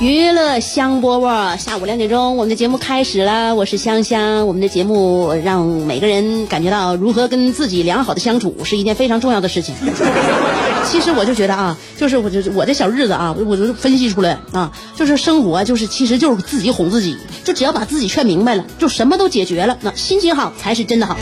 娱乐香饽饽，下午两点钟，我们的节目开始了。我是香香，我们的节目让每个人感觉到如何跟自己良好的相处是一件非常重要的事情。其实我就觉得啊，就是我就我这小日子啊，我就分析出来啊，就是生活就是其实就是自己哄自己，就只要把自己劝明白了，就什么都解决了。那心情好才是真的好。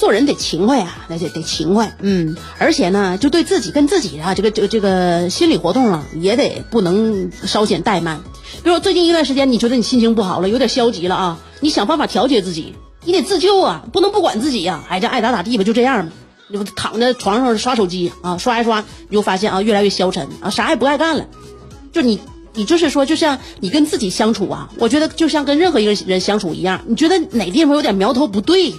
做人得勤快啊，那得得勤快，嗯，而且呢，就对自己跟自己啊，这个这个这个心理活动啊，也得不能稍显怠慢。比如最近一段时间，你觉得你心情不好了，有点消极了啊，你想办法调节自己，你得自救啊，不能不管自己呀、哎，这爱咋咋地吧，就这样吧。你不躺在床上刷手机啊，刷一刷，你就发现啊，越来越消沉啊，啥也不爱干了。就你，你就是说，就像你跟自己相处啊，我觉得就像跟任何一个人相处一样，你觉得哪地方有点苗头不对，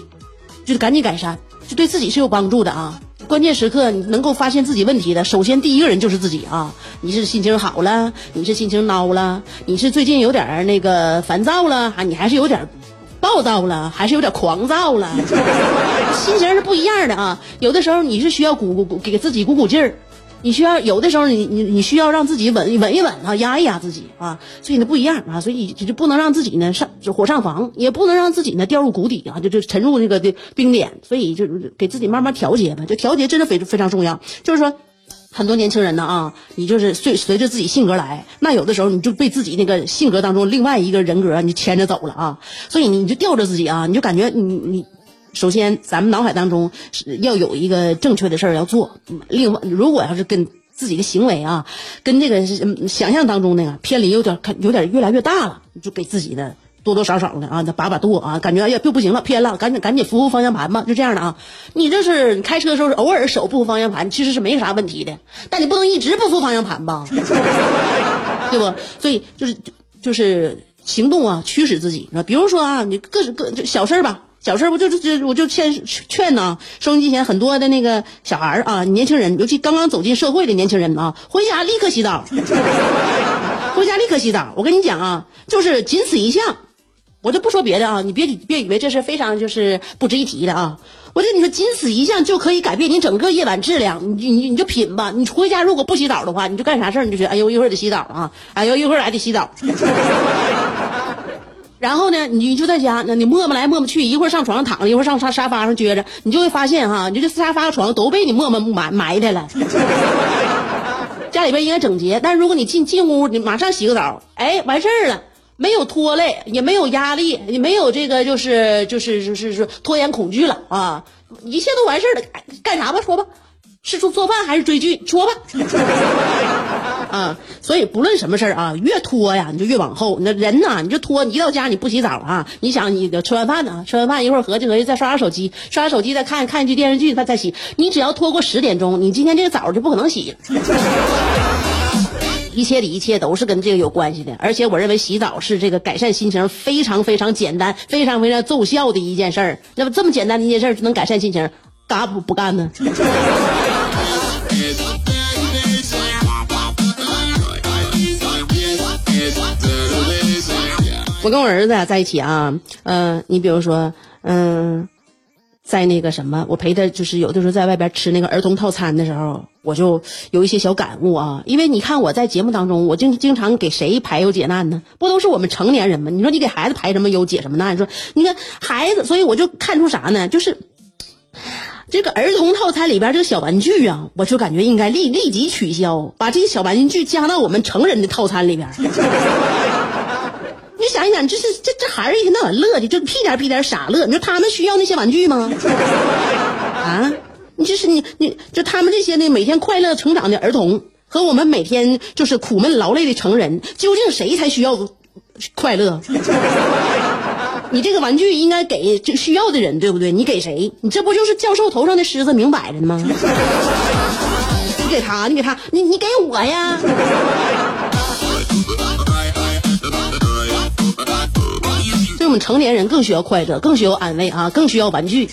就是赶紧改善，就对自己是有帮助的啊。关键时刻能够发现自己问题的，首先第一个人就是自己啊。你是心情好了，你是心情孬了，你是最近有点那个烦躁了，啊，你还是有点暴躁了，还是有点狂躁了，心情是不一样的啊。有的时候你是需要鼓鼓鼓给自己鼓鼓劲儿，你需要有的时候你你你需要让自己稳稳一稳啊，压一压自己啊，所以呢不一样啊，所以你就不能让自己呢上就火上房，也不能让自己呢掉入谷底啊，就就沉入那个的冰点，所以就给自己慢慢调节吧，就调节真的非非常重要，就是说。很多年轻人呢啊，你就是随随着自己性格来，那有的时候你就被自己那个性格当中另外一个人格你牵着走了啊，所以你就吊着自己啊，你就感觉你你。首先，咱们脑海当中是要有一个正确的事儿要做。另外，如果要是跟自己的行为啊，跟这个想象当中那个偏离有点有点越来越大了，就给自己的多多少少的啊，那把把舵啊，感觉哎呀就不行了，偏了，赶紧赶紧扶扶方向盘吧，就这样的啊。你这是你开车的时候偶尔手不扶方向盘，其实是没啥问题的，但你不能一直不扶方向盘吧，对不？所以就是就是行动啊，驱使自己。比如说啊，你各各就小事儿吧。小事儿不就就我就劝劝呢，收音机前很多的那个小孩儿啊，年轻人，尤其刚刚走进社会的年轻人啊，回家立刻洗澡，回家立刻洗澡。我跟你讲啊，就是仅此一项，我就不说别的啊，你别别以为这是非常就是不值一提的啊。我跟你说，仅此一项就可以改变你整个夜晚质量。你你你就品吧，你回家如果不洗澡的话，你就干啥事儿你就觉得哎呦一会儿得洗澡啊，哎呦一会儿还得洗澡。然后呢，你就在家，那你磨磨来磨磨去，一会儿上床上躺着，一会儿上沙沙发上撅着，你就会发现哈，你这沙发床都被你磨磨埋埋汰了。家里边应该整洁，但是如果你进进屋，你马上洗个澡，哎，完事儿了，没有拖累，也没有压力，也没有这个就是就是就是说拖延恐惧了啊，一切都完事儿了，干啥吧，说吧。是做做饭还是追剧？说吧，啊，所以不论什么事儿啊，越拖呀，你就越往后。那人呐，你就拖，你一到家你不洗澡啊？你想你吃完饭呢？吃完饭一会儿合计合计再刷刷手机，刷刷手机再看看一句电视剧，再再洗。你只要拖过十点钟，你今天这个澡就不可能洗。一切的一切都是跟这个有关系的，而且我认为洗澡是这个改善心情非常非常简单、非常非常奏效的一件事儿。那么这么简单的一件事儿就能改善心情，干不不干呢？我跟我儿子在一起啊，嗯，你比如说，嗯，在那个什么，我陪他就是有的时候在外边吃那个儿童套餐的时候，我就有一些小感悟啊。因为你看我在节目当中，我经经常给谁排忧解难呢？不都是我们成年人吗？你说你给孩子排什么忧解什么难？你说你看孩子，所以我就看出啥呢？就是。这个儿童套餐里边这个小玩具啊，我就感觉应该立立即取消，把这些小玩具加到我们成人的套餐里边。你想一想，这是这这孩子一天到晚乐的，就屁颠屁颠傻乐。你说他们需要那些玩具吗？啊，你就是你你就他们这些呢，每天快乐成长的儿童和我们每天就是苦闷劳累的成人，究竟谁才需要快乐？你这个玩具应该给这需要的人，对不对？你给谁？你这不就是教授头上的虱子明摆着呢吗？你给他，你给他，你你给我呀！们成年人更需要快乐，更需要安慰啊，更需要玩具。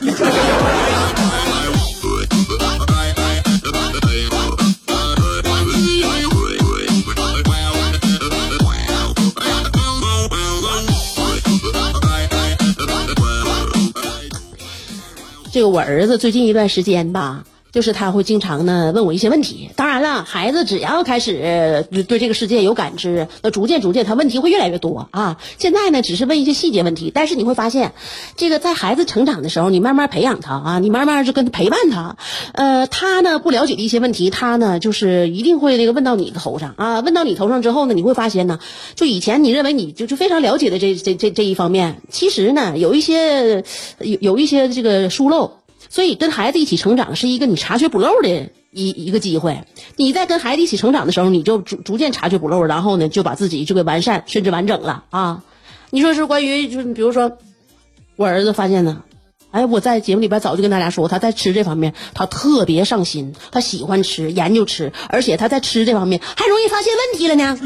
这个我儿子最近一段时间吧，就是他会经常呢问我一些问题。当然了，孩子只要开始对这个世界有感知，那逐渐逐渐他问题会越来越多啊。现在呢只是问一些细节问题，但是你会发现，这个在孩子成长的时候，你慢慢培养他啊，你慢慢就跟他陪伴他，呃，他呢不了解的一些问题，他呢就是一定会那个问到你的头上啊。问到你头上之后呢，你会发现呢，就以前你认为你就就非常了解的这这这这一方面，其实呢有一些有有一些这个疏漏。所以跟孩子一起成长是一个你查缺补漏的一一个机会。你在跟孩子一起成长的时候，你就逐逐渐查缺补漏，然后呢就把自己就给完善甚至完整了啊。你说是关于就是比如说，我儿子发现呢，哎，我在节目里边早就跟大家说，他在吃这方面他特别上心，他喜欢吃，研究吃，而且他在吃这方面还容易发现问题了呢。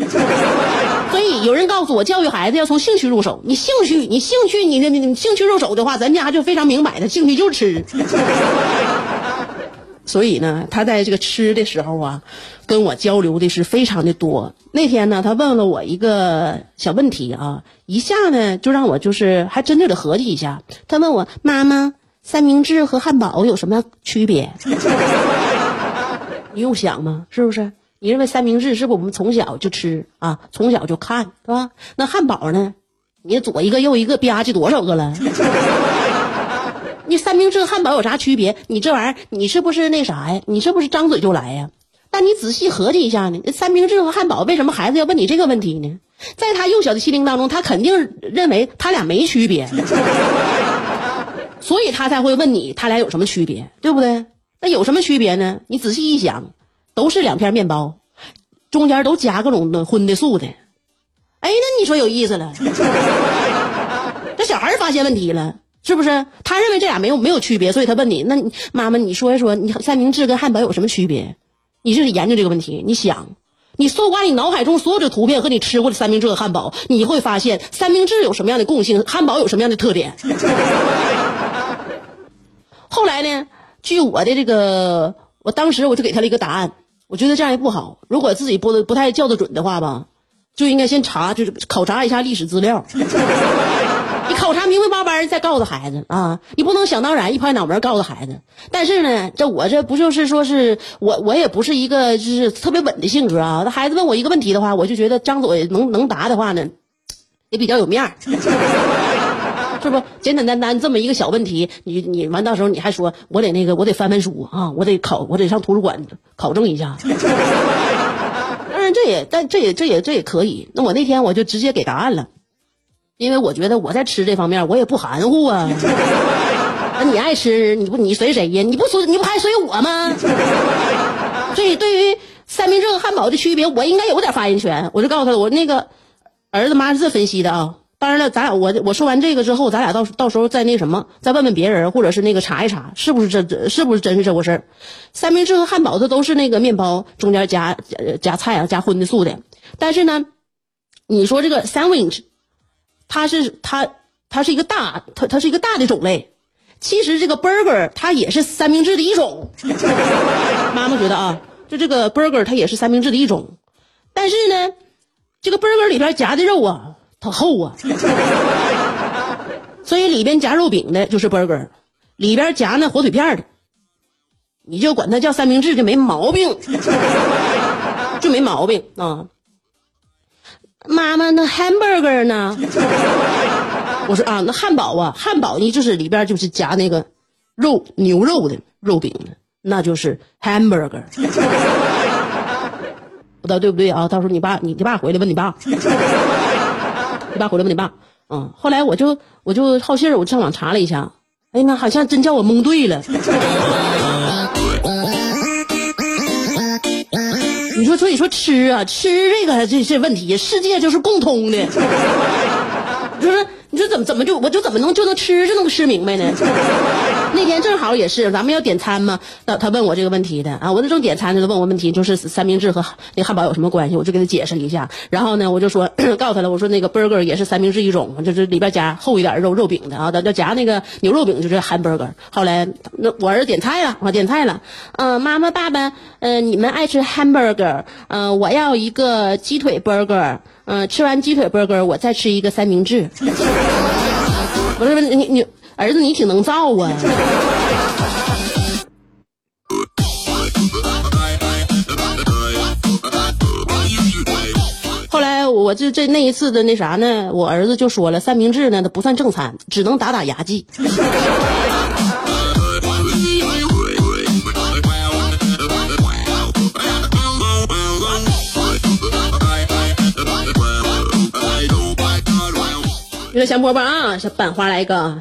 所以有人告诉我，教育孩子要从兴趣入手。你兴趣，你兴趣，你你你兴趣入手的话，咱家就非常明摆的，兴趣就是吃。所以呢，他在这个吃的时候啊，跟我交流的是非常的多。那天呢，他问了我一个小问题啊，一下呢就让我就是还真的得合计一下。他问我妈妈，三明治和汉堡有什么区别？你用想吗？是不是？你认为三明治是不是我们从小就吃啊？从小就看是吧？那汉堡呢？你左一个右一个吧唧多少个了？你三明治和汉堡有啥区别？你这玩意儿你是不是那啥呀？你是不是张嘴就来呀？但你仔细合计一下呢？三明治和汉堡为什么孩子要问你这个问题呢？在他幼小的心灵当中，他肯定认为他俩没区别，所以他才会问你他俩有什么区别，对不对？那有什么区别呢？你仔细一想。都是两片面包，中间都加各种的荤的素的，哎，那你说有意思了。这小孩发现问题了，是不是？他认为这俩没有没有区别，所以他问你，那你妈妈，你说一说，你三明治跟汉堡有什么区别？你就是研究这个问题，你想，你搜刮你脑海中所有的图片和你吃过的三明治和汉堡，你会发现三明治有什么样的共性，汉堡有什么样的特点。后来呢，据我的这个，我当时我就给他了一个答案。我觉得这样也不好。如果自己不不太叫得准的话吧，就应该先查，就是考察一下历史资料。你考察明明白白再告诉孩子啊，你不能想当然一拍脑门告诉孩子。但是呢，这我这不就是说是我我也不是一个就是特别稳的性格啊。那孩子问我一个问题的话，我就觉得张嘴能能答的话呢，也比较有面儿。是不简简单单这么一个小问题，你你完到时候你还说我得那个我得翻翻书啊，我得考我得上图书馆考证一下。当然这也但这也这也这也可以。那我那天我就直接给答案了，因为我觉得我在吃这方面我也不含糊啊。那你爱吃你不你随谁呀？你不随你不还随我吗？所以对于三明治和汉堡的区别，我应该有点发言权。我就告诉他我那个儿子妈是这分析的啊。当然了，咱俩我我说完这个之后，咱俩到到时候再那什么，再问问别人，或者是那个查一查，是不是这是不是真是这回事儿？三明治和汉堡它都是那个面包中间加加菜啊，加荤的素的。但是呢，你说这个 sandwich，它是它它是一个大它它是一个大的种类。其实这个 burger 它也是三明治的一种。妈妈觉得啊，就这个 burger 它也是三明治的一种，但是呢，这个 burger 里边夹的肉啊。它厚啊，所以里边夹肉饼的就是 burger，里边夹那火腿片的，你就管它叫三明治就没毛病，就没毛病啊。妈妈，那 hamburger 呢？我说啊，那汉堡啊，汉堡呢就是里边就是夹那个肉牛肉的肉饼的，那就是 hamburger。不知道对不对啊？到时候你爸，你你爸回来问你爸，你爸回来问你爸。嗯，后来我就我就好信儿，我上网查了一下，哎呀妈，好像真叫我蒙对了。你说，所以说吃啊，吃这个这这问题，世界就是共通的。就是你说怎么怎么就我就怎么能就能吃就能吃明白呢？那天正好也是咱们要点餐嘛，他他问我这个问题的啊，我那正点餐呢，他问我问题，就是 三明治和那汉堡有什么关系？我就给他解释了一下，然后呢，我就说 告诉他了，我说那个 burger 也是三明治一种，就是里边夹厚一点肉肉饼的啊，要夹那个牛肉饼就是 hamburger。后来那我儿子点菜了，我点菜了，嗯，妈妈爸爸，呃，你们爱吃 hamburger，嗯，我要一个鸡腿 burger，嗯，吃完鸡腿 burger 我再吃一个三明治。不是不是你你。儿子，你挺能造啊！后来我这这那一次的那啥呢，我儿子就说了，三明治呢它不算正餐，只能打打牙祭。一个小波波啊，小板花来一个。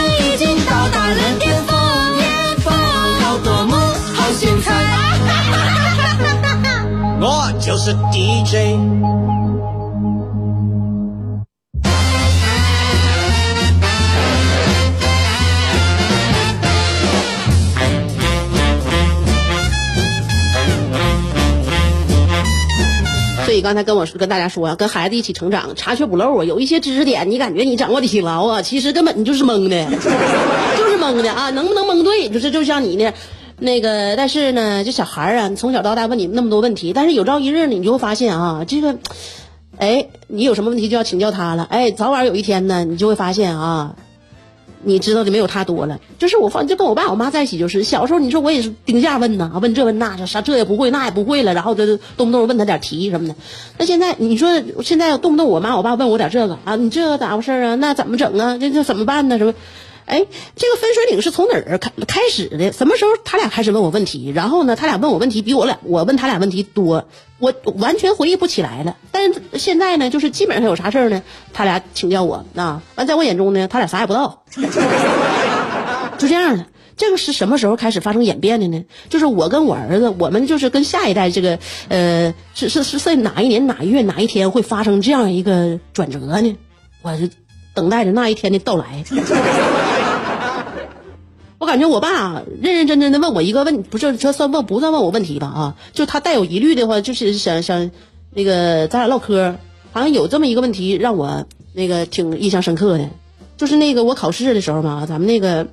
就是 DJ。所以刚才跟我说，跟大家说，跟孩子一起成长，查缺补漏啊，有一些知识点，你感觉你掌握的挺牢啊，其实根本你就是蒙的，就是蒙的啊，能不能蒙对，就是就像你呢。那个，但是呢，这小孩啊，从小到大问你那么多问题，但是有朝一日呢，你就会发现啊，这个，哎，你有什么问题就要请教他了，哎，早晚有一天呢，你就会发现啊，你知道的没有他多了。就是我放，就跟我爸我妈在一起，就是小时候你说我也是顶下问呐，问这问那，啥这也不会那也不会了，然后就动不动问他点题什么的。那现在你说现在动不动我妈我爸问我点这个啊，你这咋回事啊？那怎么整啊？这这怎么办呢？什么？哎，这个分水岭是从哪儿开开始的？什么时候他俩开始问我问题？然后呢，他俩问我问题比我俩我问他俩问题多，我完全回忆不起来了。但是现在呢，就是基本上有啥事儿呢，他俩请教我啊。完，在我眼中呢，他俩啥也不知道，就这样的。这个是什么时候开始发生演变的呢？就是我跟我儿子，我们就是跟下一代这个呃，是是是在哪一年哪一月哪一天会发生这样一个转折呢？我是等待着那一天的到来。感觉我爸认认真真的问我一个问，不是这算问不算问我问题吧？啊，就他带有疑虑的话，就是想想那个咱俩唠嗑，好像有这么一个问题让我那个挺印象深刻的，就是那个我考试的时候嘛，咱们那个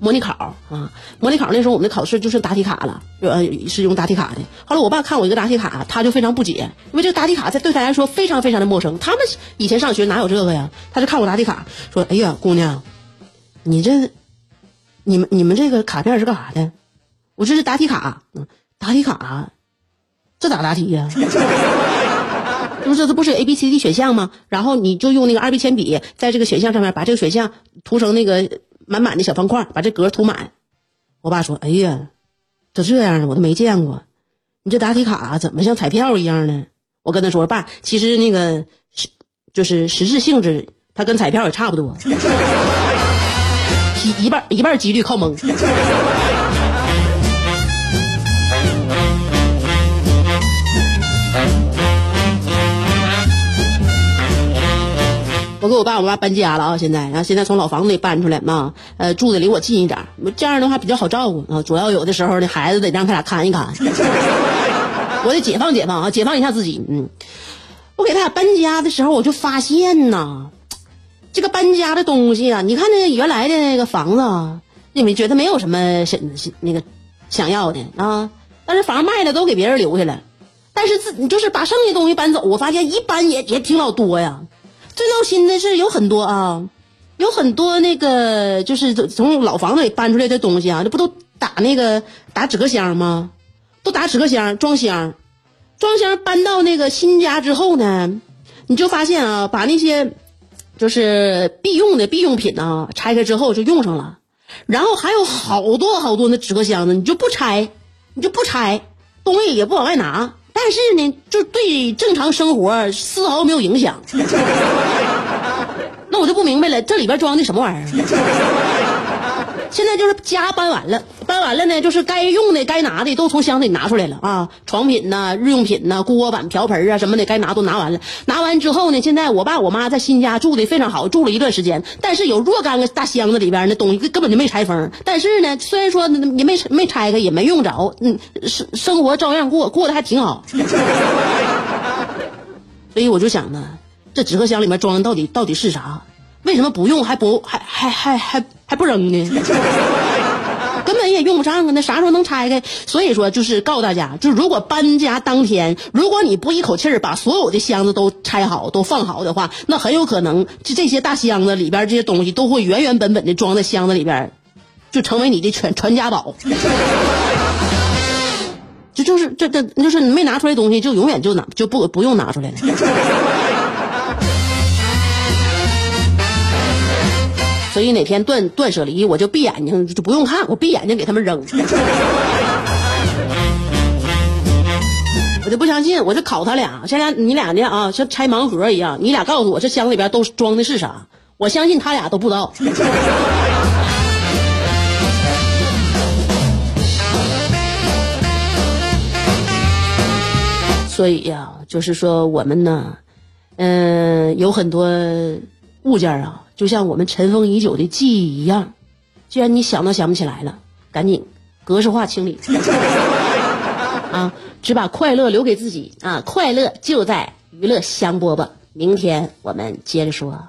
模拟考啊，模拟考那时候我们的考试就是答题卡了，呃，是用答题卡的。后来我爸看我一个答题卡，他就非常不解，因为这个答题卡在对他来说非常非常的陌生，他们以前上学哪有这个呀？他就看我答题卡，说：“哎呀，姑娘，你这。”你们你们这个卡片是干啥的？我这是答题卡，答题卡，这咋答题呀？这不是这不是 A B C D 选项吗？然后你就用那个二 B 铅笔在这个选项上面把这个选项涂成那个满满的小方块，把这格涂满。我爸说：“哎呀，都这样的我都没见过，你这答题卡怎么像彩票一样呢？”我跟他说：“爸，其实那个是就是实质性质，它跟彩票也差不多。”一一半一半几率靠蒙。我给我爸我妈搬家了啊，现在然后现在从老房子里搬出来嘛，呃，住的离我近一点，这样的话比较好照顾啊。主要有的时候呢，孩子得让他俩看一看。我得解放解放啊，解放一下自己。嗯，我给他俩搬家的时候，我就发现呐，这个搬家的东西啊，你看那个原来的那个房子啊，你们觉得没有什么想那个想要的啊，但是房卖了都给别人留下了。但是自你就是把剩下东西搬走，我发现一搬也也挺老多呀。最闹心的是有很多啊，有很多那个就是从老房子里搬出来的东西啊，这不都打那个打纸壳箱吗？都打纸壳箱装箱，装箱搬到那个新家之后呢，你就发现啊，把那些就是必用的必用品啊拆开之后就用上了，然后还有好多好多的纸壳箱子，你就不拆，你就不拆，东西也不往外拿。但是呢，就对正常生活丝毫没有影响。那我就不明白了，这里边装的什么玩意儿？现在就是家搬完了，搬完了呢，就是该用的、该拿的都从箱子里拿出来了啊，床品呐、日用品呐、锅碗瓢盆啊什么的，该拿都拿完了。拿完之后呢，现在我爸我妈在新家住的非常好，住了一段时间，但是有若干个大箱子里边那东西根本就没拆封。但是呢，虽然说也没没拆开，也没用着，嗯，生生活照样过，过得还挺好。所以我就想呢，这纸盒箱里面装的到底到底是啥？为什么不用还不还还还还还不扔呢？根本也用不上啊！那啥时候能拆开？所以说，就是告诉大家，就是如果搬家当天，如果你不一口气儿把所有的箱子都拆好、都放好的话，那很有可能就这些大箱子里边这些东西都会原原本本的装在箱子里边，就成为你的全传家宝。这就是这这就是你没拿出来东西，就永远就拿就不不用拿出来了。所以哪天断断舍离，我就闭眼睛，就不用看，我闭眼睛给他们扔。我就不相信，我就考他俩，现在你俩呢啊，像拆盲盒一样，你俩告诉我这箱里边都装的是啥？我相信他俩都不知道。所以呀，就是说我们呢，嗯，有很多物件啊。就像我们尘封已久的记忆一样，既然你想都想不起来了，赶紧格式化清理 啊！只把快乐留给自己啊！快乐就在娱乐香饽饽。明天我们接着说。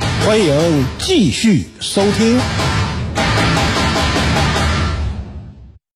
欢迎继续收听。